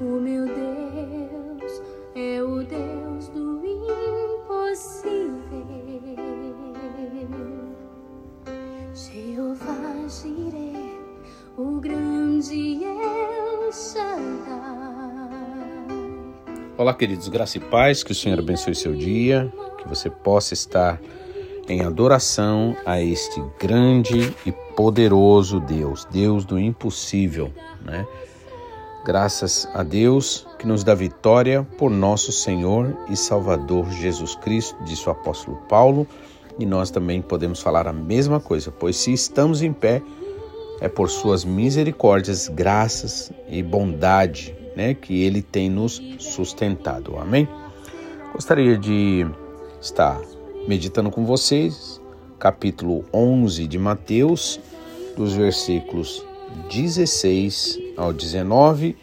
O meu Deus é o Deus do impossível. Jeová Jireh, o grande El Shaddai. Olá, queridos, graça e paz, que o Senhor abençoe seu dia, que você possa estar em adoração a este grande e poderoso Deus, Deus do impossível, né? Graças a Deus que nos dá vitória por nosso Senhor e Salvador Jesus Cristo, disse o apóstolo Paulo, e nós também podemos falar a mesma coisa, pois se estamos em pé, é por suas misericórdias, graças e bondade, né, que ele tem nos sustentado. Amém? Gostaria de estar meditando com vocês capítulo 11 de Mateus, dos versículos 16 ao 19,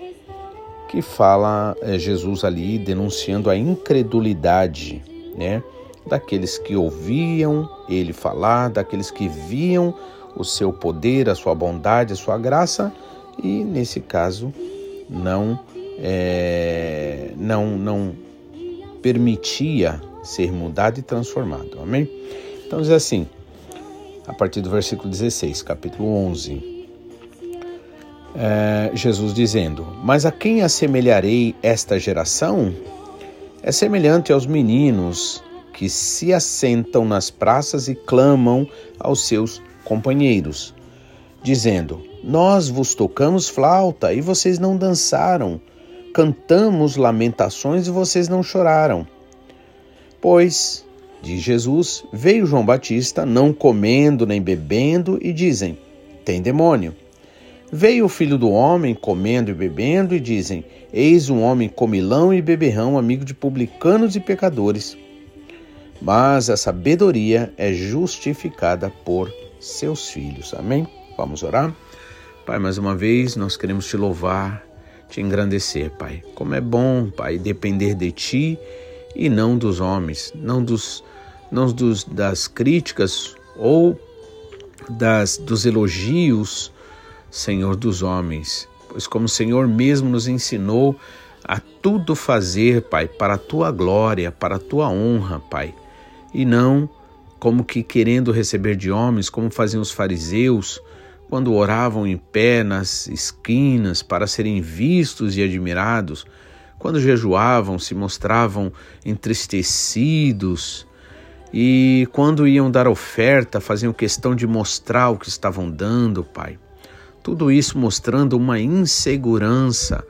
que fala é, Jesus ali denunciando a incredulidade, né, daqueles que ouviam ele falar, daqueles que viam o seu poder, a sua bondade, a sua graça e nesse caso não é, não não permitia ser mudado e transformado. Amém? Então diz assim, a partir do versículo 16, capítulo 11. É, Jesus dizendo: Mas a quem assemelharei esta geração? É semelhante aos meninos que se assentam nas praças e clamam aos seus companheiros, dizendo: Nós vos tocamos flauta e vocês não dançaram, cantamos lamentações e vocês não choraram. Pois, diz Jesus, veio João Batista, não comendo nem bebendo, e dizem: Tem demônio. Veio o filho do homem, comendo e bebendo, e dizem: Eis um homem comilão e beberrão, amigo de publicanos e pecadores. Mas a sabedoria é justificada por seus filhos. Amém? Vamos orar? Pai, mais uma vez nós queremos te louvar, te engrandecer, Pai. Como é bom, Pai, depender de ti e não dos homens, não dos, não dos das críticas ou das dos elogios, Senhor dos homens. Pois como o Senhor mesmo nos ensinou a tudo fazer, Pai, para a tua glória, para a tua honra, Pai, e não como que querendo receber de homens, como faziam os fariseus, quando oravam em pé nas esquinas para serem vistos e admirados, quando jejuavam, se mostravam entristecidos e quando iam dar oferta, faziam questão de mostrar o que estavam dando, Pai. Tudo isso mostrando uma insegurança,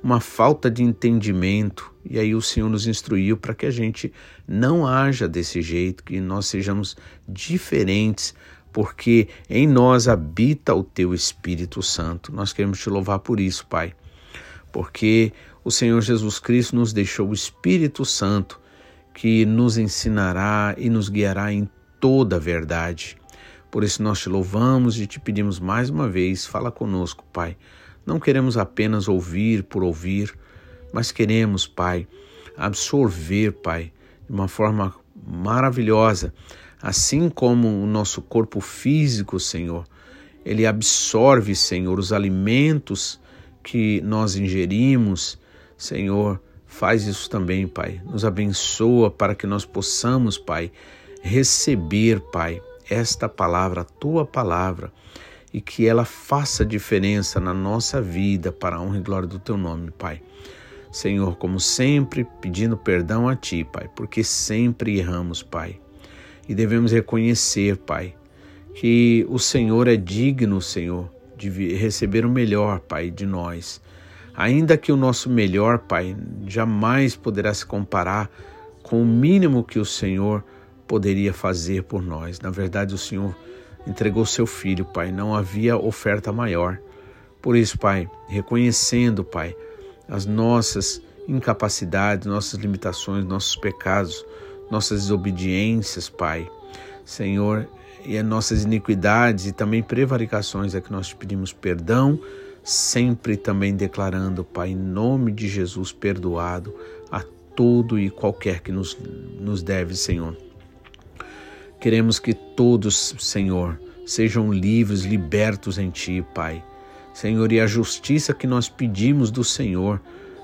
uma falta de entendimento. E aí o Senhor nos instruiu para que a gente não haja desse jeito, que nós sejamos diferentes, porque em nós habita o teu Espírito Santo. Nós queremos te louvar por isso, Pai. Porque o Senhor Jesus Cristo nos deixou o Espírito Santo que nos ensinará e nos guiará em toda a verdade. Por isso nós te louvamos e te pedimos mais uma vez, fala conosco, Pai. Não queremos apenas ouvir por ouvir, mas queremos, Pai, absorver, Pai, de uma forma maravilhosa, assim como o nosso corpo físico, Senhor, ele absorve, Senhor, os alimentos que nós ingerimos Senhor, faz isso também, Pai. Nos abençoa para que nós possamos, Pai, receber, Pai, esta palavra, a tua palavra, e que ela faça diferença na nossa vida para a honra e glória do teu nome, Pai. Senhor, como sempre, pedindo perdão a ti, Pai, porque sempre erramos, Pai. E devemos reconhecer, Pai, que o Senhor é digno, Senhor, de receber o melhor, Pai, de nós. Ainda que o nosso melhor, Pai, jamais poderá se comparar com o mínimo que o Senhor poderia fazer por nós. Na verdade, o Senhor entregou seu filho, Pai, não havia oferta maior. Por isso, Pai, reconhecendo, Pai, as nossas incapacidades, nossas limitações, nossos pecados, nossas desobediências, Pai, Senhor, e as nossas iniquidades e também prevaricações é que nós te pedimos perdão sempre também declarando, Pai, em nome de Jesus, perdoado a todo e qualquer que nos, nos deve, Senhor. Queremos que todos, Senhor, sejam livres, libertos em Ti, Pai. Senhor, e a justiça que nós pedimos do Senhor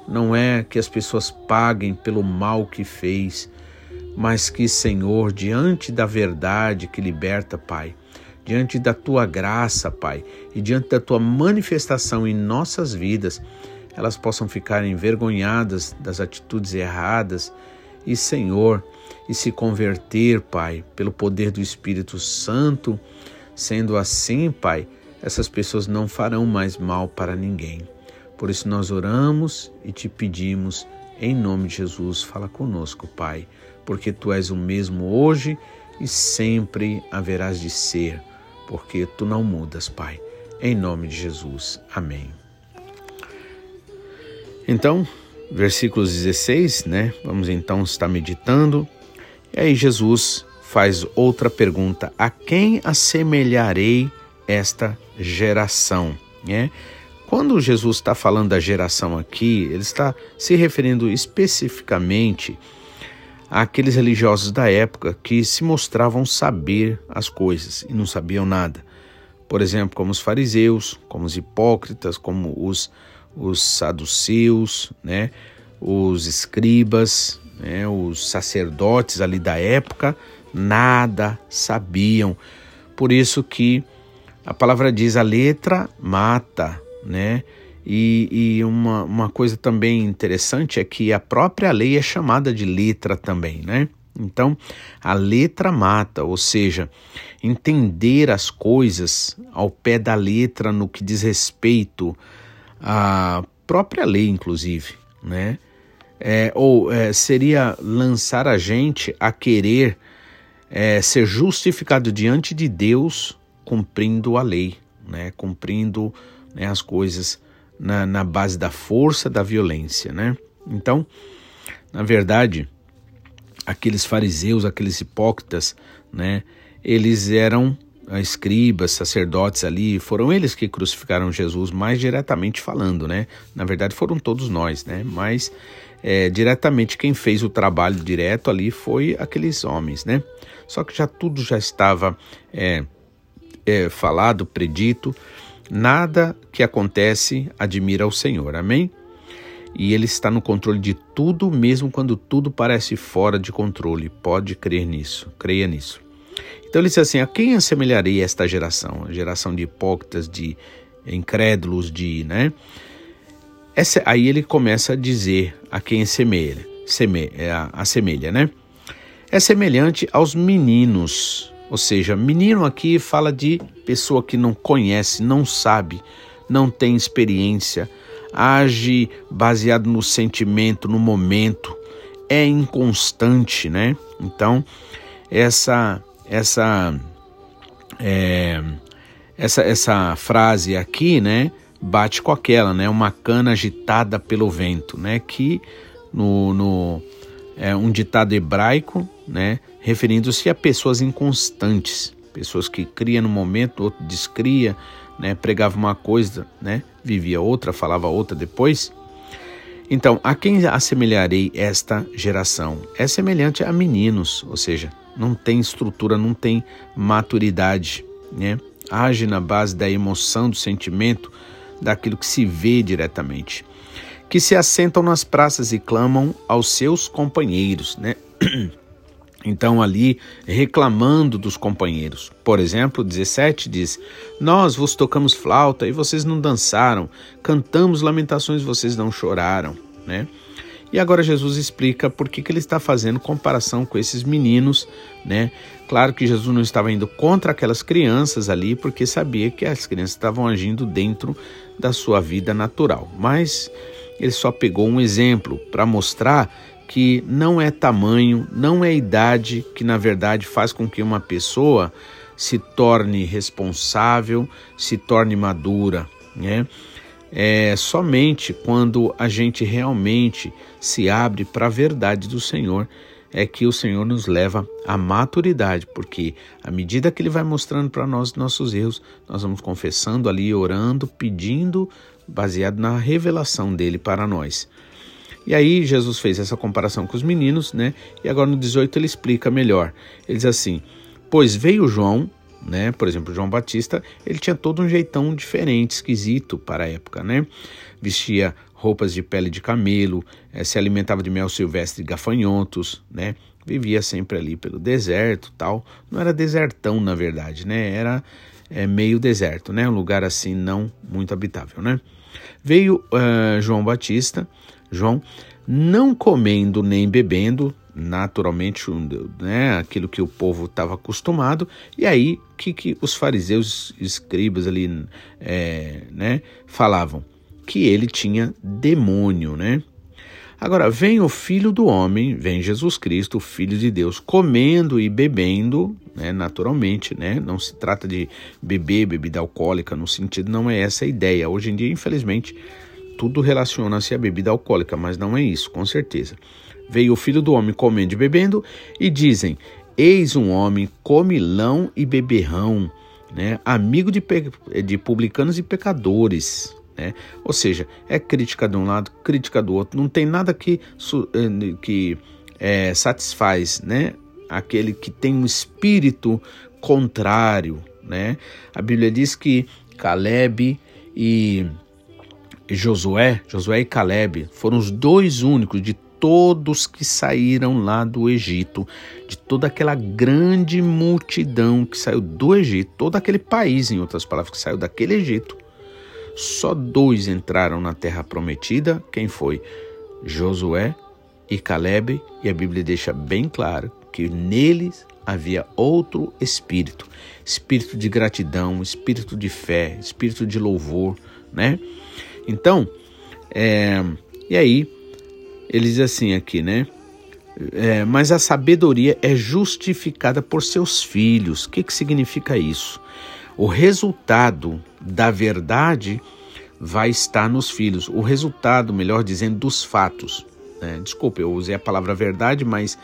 não é que as pessoas paguem pelo mal que fez, mas que, Senhor, diante da verdade que liberta, Pai, diante da tua graça, Pai, e diante da tua manifestação em nossas vidas, elas possam ficar envergonhadas das atitudes erradas e, Senhor, e se converter, Pai, pelo poder do Espírito Santo. Sendo assim, Pai, essas pessoas não farão mais mal para ninguém. Por isso nós oramos e te pedimos, em nome de Jesus, fala conosco, Pai, porque tu és o mesmo hoje e sempre haverás de ser, porque tu não mudas, Pai. Em nome de Jesus. Amém. Então, versículos 16, né? Vamos então estar meditando. E aí Jesus faz outra pergunta: A quem assemelharei esta geração? Né? Quando Jesus está falando da geração aqui, ele está se referindo especificamente àqueles religiosos da época que se mostravam saber as coisas e não sabiam nada. Por exemplo, como os fariseus, como os hipócritas, como os, os saduceus, né? os escribas, né? os sacerdotes ali da época, nada sabiam. Por isso que a palavra diz: a letra mata, né? E, e uma, uma coisa também interessante é que a própria lei é chamada de letra também, né? Então, a letra mata, ou seja, entender as coisas ao pé da letra no que diz respeito à própria lei, inclusive, né? É, ou é, seria lançar a gente a querer é, ser justificado diante de Deus cumprindo a lei, né? Cumprindo né, as coisas na, na base da força, da violência, né? Então, na verdade, aqueles fariseus, aqueles hipócritas, né? Eles eram escribas, sacerdotes ali, foram eles que crucificaram Jesus mais diretamente falando, né? Na verdade foram todos nós, né? Mas é, diretamente quem fez o trabalho direto ali foi aqueles homens, né? Só que já tudo já estava é, é, falado, predito, Nada que acontece admira o Senhor, amém? E Ele está no controle de tudo, mesmo quando tudo parece fora de controle. Pode crer nisso, creia nisso. Então ele diz assim: A quem assemelharei esta geração? A geração de hipócritas, de incrédulos, de. Né? Essa, aí ele começa a dizer a quem assemelha, seme, é, assemelha, né? É semelhante aos meninos ou seja, menino aqui fala de pessoa que não conhece, não sabe, não tem experiência, age baseado no sentimento, no momento, é inconstante, né? Então, essa essa é, essa essa frase aqui, né, bate com aquela, né, uma cana agitada pelo vento, né, que no, no é um ditado hebraico, né, referindo-se a pessoas inconstantes, pessoas que cria no momento, outro descria, né, pregava uma coisa, né, vivia outra, falava outra depois. Então, a quem assemelharei esta geração? É semelhante a meninos, ou seja, não tem estrutura, não tem maturidade, né? Age na base da emoção, do sentimento, daquilo que se vê diretamente. Que se assentam nas praças e clamam aos seus companheiros, né? então ali reclamando dos companheiros. Por exemplo, 17 diz: Nós vos tocamos flauta e vocês não dançaram, cantamos lamentações e vocês não choraram, né? E agora Jesus explica por que, que ele está fazendo comparação com esses meninos, né? Claro que Jesus não estava indo contra aquelas crianças ali, porque sabia que as crianças estavam agindo dentro da sua vida natural. Mas ele só pegou um exemplo para mostrar que não é tamanho, não é idade que na verdade faz com que uma pessoa se torne responsável, se torne madura, né? É somente quando a gente realmente se abre para a verdade do Senhor é que o Senhor nos leva à maturidade, porque à medida que Ele vai mostrando para nós nossos erros, nós vamos confessando ali, orando, pedindo, baseado na revelação dele para nós. E aí Jesus fez essa comparação com os meninos, né? E agora no 18 ele explica melhor. Ele diz assim: Pois veio João, né? Por exemplo, João Batista, ele tinha todo um jeitão diferente, esquisito para a época, né? Vestia roupas de pele de camelo, eh, se alimentava de mel silvestre e gafanhotos, né? Vivia sempre ali pelo deserto, tal. Não era desertão, na verdade, né? Era é, meio deserto, né? Um lugar assim não muito habitável, né? Veio uh, João Batista, João, não comendo nem bebendo, naturalmente, né, aquilo que o povo estava acostumado, e aí que, que os fariseus escribas ali é, né, falavam? Que ele tinha demônio, né? Agora, vem o Filho do Homem, vem Jesus Cristo, Filho de Deus, comendo e bebendo, né, naturalmente, né? Não se trata de beber bebida alcoólica, no sentido, não é essa a ideia. Hoje em dia, infelizmente, tudo relaciona-se à bebida alcoólica, mas não é isso, com certeza. Veio o Filho do Homem comendo e bebendo, e dizem: Eis um homem comilão e beberrão, né? amigo de, de publicanos e pecadores. Né? Ou seja, é crítica de um lado, crítica do outro. Não tem nada que, eh, que é, satisfaz né? aquele que tem um espírito contrário. Né? A Bíblia diz que Caleb e Josué, Josué e Caleb foram os dois únicos de todos que saíram lá do Egito, de toda aquela grande multidão que saiu do Egito, todo aquele país, em outras palavras, que saiu daquele Egito, só dois entraram na terra prometida. Quem foi? Josué e Caleb, e a Bíblia deixa bem claro que neles havia outro espírito, espírito de gratidão, espírito de fé, espírito de louvor, né? Então, é, e aí ele diz assim aqui, né? É, mas a sabedoria é justificada por seus filhos. O que, que significa isso? O resultado da verdade vai estar nos filhos. O resultado, melhor dizendo, dos fatos. Né? Desculpe, eu usei a palavra verdade, mas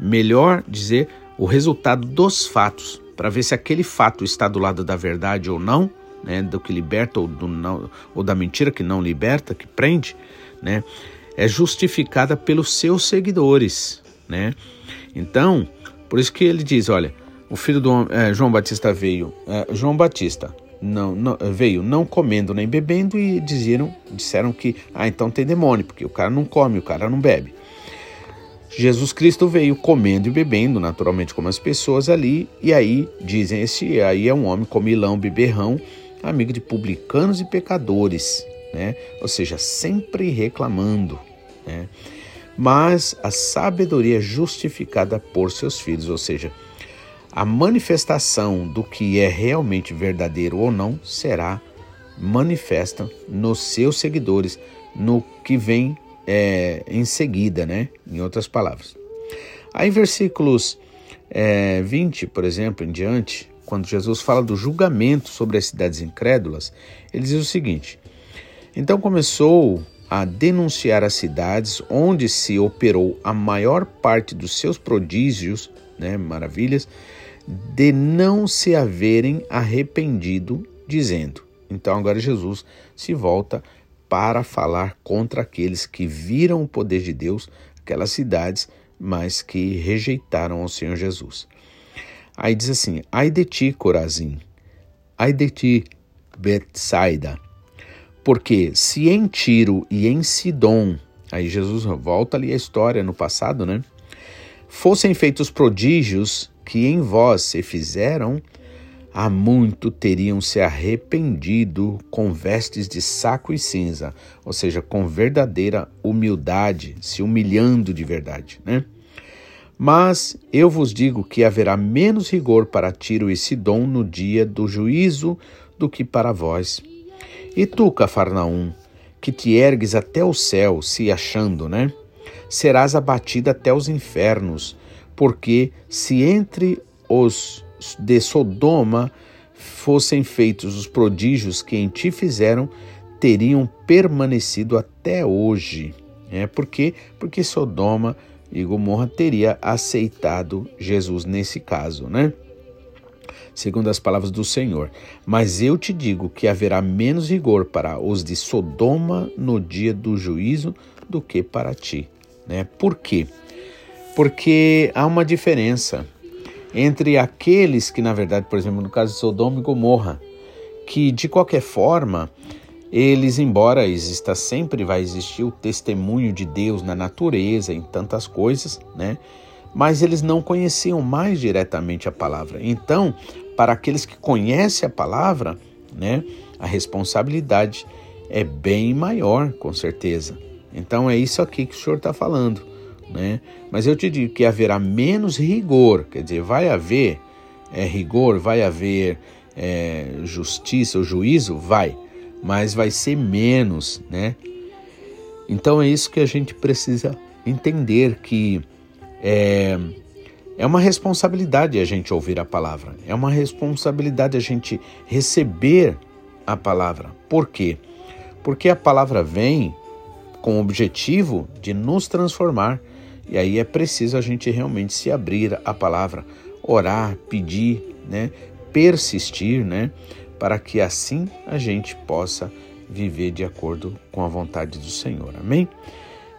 melhor dizer o resultado dos fatos, para ver se aquele fato está do lado da verdade ou não, né? do que liberta ou, do não, ou da mentira que não liberta, que prende, né? É justificada pelos seus seguidores. Né? Então, por isso que ele diz: olha, o filho do é, João Batista veio, é, João Batista não, não, veio não comendo nem bebendo e diziam, disseram que ah, então tem demônio, porque o cara não come, o cara não bebe. Jesus Cristo veio comendo e bebendo, naturalmente como as pessoas ali, e aí dizem, esse aí é um homem comilão, beberrão, amigo de publicanos e pecadores, né? Ou seja, sempre reclamando, né? Mas a sabedoria justificada por seus filhos, ou seja, a manifestação do que é realmente verdadeiro ou não será manifesta nos seus seguidores, no que vem é, em seguida, né? Em outras palavras. Aí, versículos é, 20, por exemplo, em diante, quando Jesus fala do julgamento sobre as cidades incrédulas, ele diz o seguinte: Então começou a denunciar as cidades onde se operou a maior parte dos seus prodígios, né, maravilhas, de não se haverem arrependido, dizendo. Então agora Jesus se volta para falar contra aqueles que viram o poder de Deus, aquelas cidades, mas que rejeitaram ao Senhor Jesus. Aí diz assim: Ai de ti, Corazim, ai de ti, Betsaida, porque se em Tiro e em Sidom, aí Jesus volta ali a história no passado, né? Fossem feitos prodígios que em vós se fizeram, há muito teriam se arrependido com vestes de saco e cinza, ou seja, com verdadeira humildade, se humilhando de verdade, né? Mas eu vos digo que haverá menos rigor para Tiro e Sidom no dia do juízo do que para vós. E tu, Cafarnaum, que te ergues até o céu, se achando, né? Serás abatida até os infernos porque se entre os de Sodoma fossem feitos os prodígios que em ti fizeram, teriam permanecido até hoje. É porque porque Sodoma e Gomorra teria aceitado Jesus nesse caso, né? Segundo as palavras do Senhor. Mas eu te digo que haverá menos rigor para os de Sodoma no dia do juízo do que para ti, né? Por quê? porque há uma diferença entre aqueles que, na verdade, por exemplo, no caso de Sodoma e Gomorra, que de qualquer forma, eles, embora exista sempre, vai existir o testemunho de Deus na natureza, em tantas coisas, né? Mas eles não conheciam mais diretamente a palavra. Então, para aqueles que conhecem a palavra, né, a responsabilidade é bem maior, com certeza. Então é isso aqui que o senhor está falando, né? Mas eu te digo que haverá menos rigor, quer dizer, vai haver é, rigor, vai haver é, justiça ou juízo, vai, mas vai ser menos, né? Então é isso que a gente precisa entender que é, é uma responsabilidade a gente ouvir a palavra, é uma responsabilidade a gente receber a palavra. Por quê? Porque a palavra vem com o objetivo de nos transformar. E aí é preciso a gente realmente se abrir à palavra, orar, pedir, né? persistir, né? para que assim a gente possa viver de acordo com a vontade do Senhor. Amém?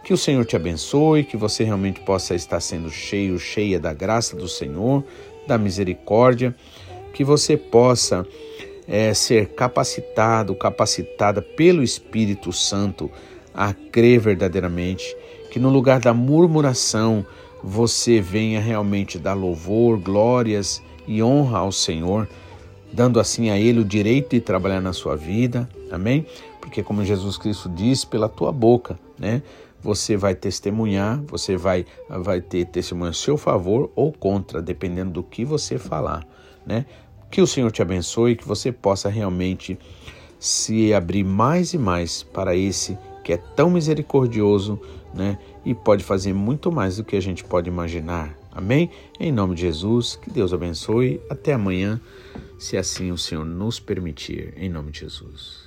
Que o Senhor te abençoe, que você realmente possa estar sendo cheio, cheia da graça do Senhor, da misericórdia, que você possa é, ser capacitado, capacitada pelo Espírito Santo a crer verdadeiramente, que no lugar da murmuração você venha realmente dar louvor, glórias e honra ao Senhor, dando assim a Ele o direito de trabalhar na sua vida, amém? Porque, como Jesus Cristo diz, pela tua boca, né? Você vai testemunhar, você vai, vai ter testemunho a seu favor ou contra, dependendo do que você falar, né? Que o Senhor te abençoe, que você possa realmente se abrir mais e mais para esse que é tão misericordioso, né? E pode fazer muito mais do que a gente pode imaginar. Amém? Em nome de Jesus, que Deus abençoe. Até amanhã, se assim o Senhor nos permitir. Em nome de Jesus.